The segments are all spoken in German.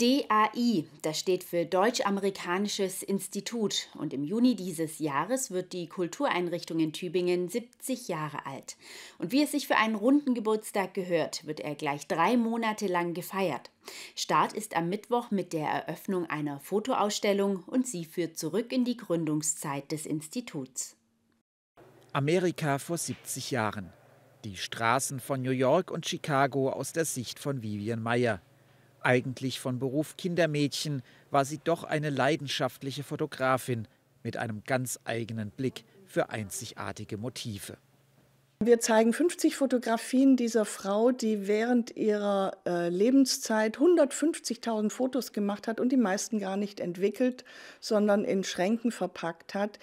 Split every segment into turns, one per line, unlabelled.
DAI, das steht für Deutsch-Amerikanisches Institut und im Juni dieses Jahres wird die Kultureinrichtung in Tübingen 70 Jahre alt. Und wie es sich für einen runden Geburtstag gehört, wird er gleich drei Monate lang gefeiert. Start ist am Mittwoch mit der Eröffnung einer Fotoausstellung und sie führt zurück in die Gründungszeit des Instituts.
Amerika vor 70 Jahren. Die Straßen von New York und Chicago aus der Sicht von Vivian Mayer. Eigentlich von Beruf Kindermädchen war sie doch eine leidenschaftliche Fotografin mit einem ganz eigenen Blick für einzigartige Motive.
Wir zeigen 50 Fotografien dieser Frau, die während ihrer äh, Lebenszeit 150.000 Fotos gemacht hat und die meisten gar nicht entwickelt, sondern in Schränken verpackt hat.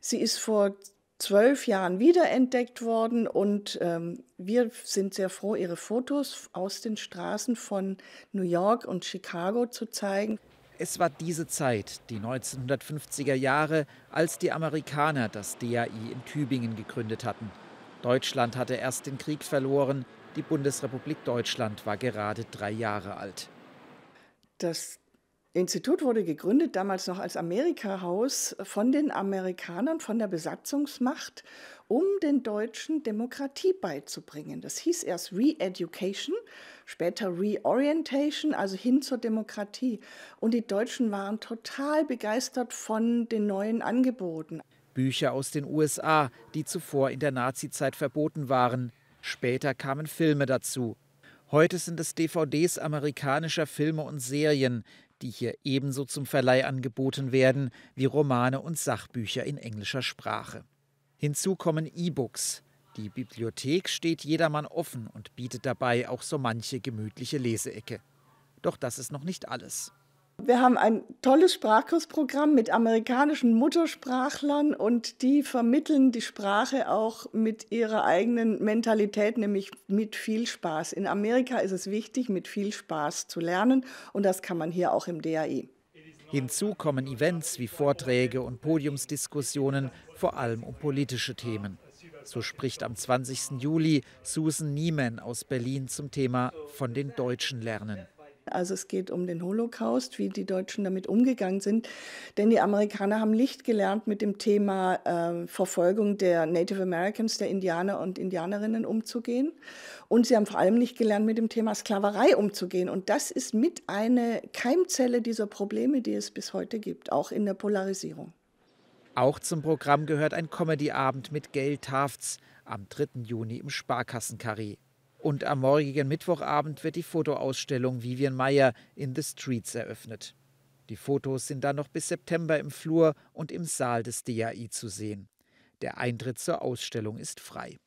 Sie ist vor zwölf Jahren wiederentdeckt worden und ähm, wir sind sehr froh, ihre Fotos aus den Straßen von New York und Chicago zu zeigen.
Es war diese Zeit, die 1950er Jahre, als die Amerikaner das DAI in Tübingen gegründet hatten. Deutschland hatte erst den Krieg verloren, die Bundesrepublik Deutschland war gerade drei Jahre alt.
Das Institut wurde gegründet, damals noch als Amerika-Haus, von den Amerikanern, von der Besatzungsmacht, um den Deutschen Demokratie beizubringen. Das hieß erst Re-Education, später Reorientation, also hin zur Demokratie. Und die Deutschen waren total begeistert von den neuen Angeboten.
Bücher aus den USA, die zuvor in der Nazizeit verboten waren. Später kamen Filme dazu. Heute sind es DVDs amerikanischer Filme und Serien, die hier ebenso zum Verleih angeboten werden wie Romane und Sachbücher in englischer Sprache. Hinzu kommen E-Books. Die Bibliothek steht jedermann offen und bietet dabei auch so manche gemütliche Leseecke. Doch das ist noch nicht alles.
Wir haben ein tolles Sprachkursprogramm mit amerikanischen Muttersprachlern und die vermitteln die Sprache auch mit ihrer eigenen Mentalität, nämlich mit viel Spaß. In Amerika ist es wichtig, mit viel Spaß zu lernen und das kann man hier auch im DAI.
Hinzu kommen Events wie Vorträge und Podiumsdiskussionen, vor allem um politische Themen. So spricht am 20. Juli Susan Niemann aus Berlin zum Thema von den Deutschen lernen.
Also es geht um den Holocaust, wie die Deutschen damit umgegangen sind. Denn die Amerikaner haben nicht gelernt, mit dem Thema äh, Verfolgung der Native Americans, der Indianer und Indianerinnen umzugehen. Und sie haben vor allem nicht gelernt, mit dem Thema Sklaverei umzugehen. Und das ist mit eine Keimzelle dieser Probleme, die es bis heute gibt, auch in der Polarisierung.
Auch zum Programm gehört ein Comedy-Abend mit Gail Tafts am 3. Juni im Sparkassenkarree. Und am morgigen Mittwochabend wird die Fotoausstellung Vivian Meyer in the Streets eröffnet. Die Fotos sind dann noch bis September im Flur und im Saal des DAI zu sehen. Der Eintritt zur Ausstellung ist frei.